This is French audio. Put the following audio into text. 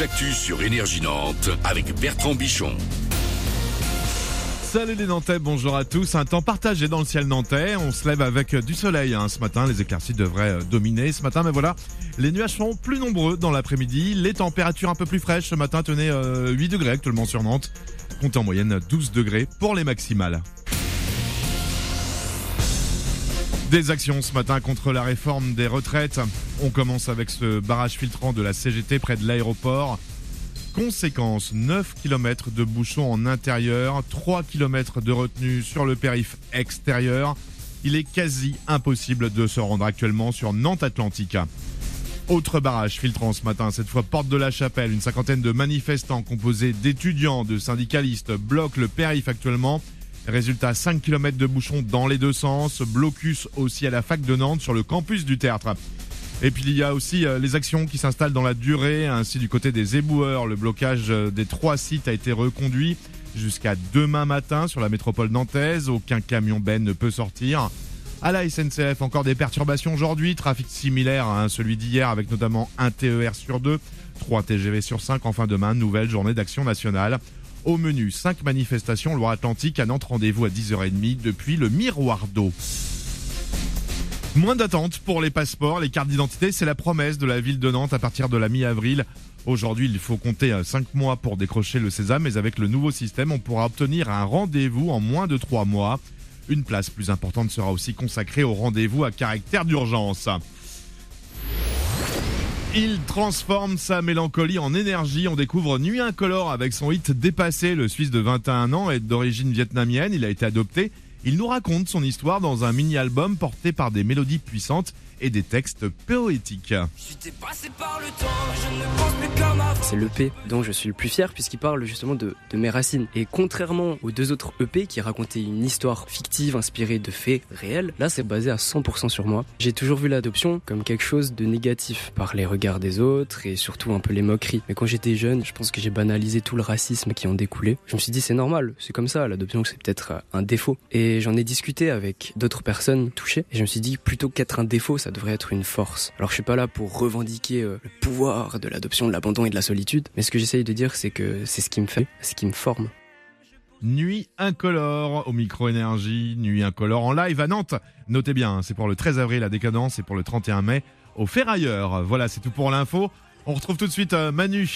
l'actu sur Énergie Nantes avec Bertrand Bichon. Salut les Nantais, bonjour à tous. Un temps partagé dans le ciel nantais. On se lève avec du soleil hein. ce matin. Les éclaircies devraient euh, dominer ce matin, mais voilà, les nuages sont plus nombreux dans l'après-midi. Les températures un peu plus fraîches ce matin. Tenez 8 euh, degrés actuellement sur Nantes. Comptez en moyenne 12 degrés pour les maximales. Des actions ce matin contre la réforme des retraites. On commence avec ce barrage filtrant de la CGT près de l'aéroport. Conséquence, 9 km de bouchons en intérieur, 3 km de retenue sur le périph' extérieur. Il est quasi impossible de se rendre actuellement sur Nantes Atlantica. Autre barrage filtrant ce matin, cette fois porte de la Chapelle. Une cinquantaine de manifestants composés d'étudiants, de syndicalistes bloquent le périph' actuellement. Résultat, 5 km de bouchons dans les deux sens. Blocus aussi à la fac de Nantes sur le campus du Tertre. Et puis il y a aussi euh, les actions qui s'installent dans la durée, ainsi du côté des éboueurs. Le blocage euh, des trois sites a été reconduit jusqu'à demain matin sur la métropole nantaise. Aucun camion Ben ne peut sortir. À la SNCF, encore des perturbations aujourd'hui. Trafic similaire à celui d'hier avec notamment un TER sur deux, trois TGV sur cinq. Enfin demain, nouvelle journée d'action nationale. Au menu, cinq manifestations Loire-Atlantique à Nantes. Rendez-vous à 10h30 depuis le Miroir d'eau. Moins d'attente pour les passeports, les cartes d'identité, c'est la promesse de la ville de Nantes à partir de la mi-avril. Aujourd'hui, il faut compter 5 euh, mois pour décrocher le sésame, mais avec le nouveau système, on pourra obtenir un rendez-vous en moins de 3 mois. Une place plus importante sera aussi consacrée au rendez-vous à caractère d'urgence. Il transforme sa mélancolie en énergie. On découvre Nuit Incolore avec son hit Dépassé. Le Suisse de 21 ans est d'origine vietnamienne. Il a été adopté il nous raconte son histoire dans un mini-album porté par des mélodies puissantes et des textes poétiques. C'est l'EP dont je suis le plus fier puisqu'il parle justement de, mes racines. Et contrairement aux deux autres EP qui racontaient une histoire fictive inspirée de faits réels, là c'est basé à 100% sur moi. J'ai toujours vu l'adoption comme quelque chose de négatif par les regards des autres et surtout un peu les moqueries. Mais quand j'étais jeune, je pense que j'ai banalisé tout le racisme qui en découlait. Je me suis dit c'est normal, c'est comme ça, l'adoption c'est peut-être un défaut. Et j'en ai discuté avec d'autres personnes touchées et je me suis dit plutôt qu'être un défaut, ça devrait être une force. Alors je suis pas là pour revendiquer euh, le pouvoir de l'adoption, de l'abandon et de la solitude, mais ce que j'essaye de dire c'est que c'est ce qui me fait, ce qui me forme. Nuit incolore au micro-énergie, nuit incolore en live à Nantes. Notez bien, c'est pour le 13 avril à Décadence et pour le 31 mai au Ferrailleur. Voilà, c'est tout pour l'info. On retrouve tout de suite euh, Manu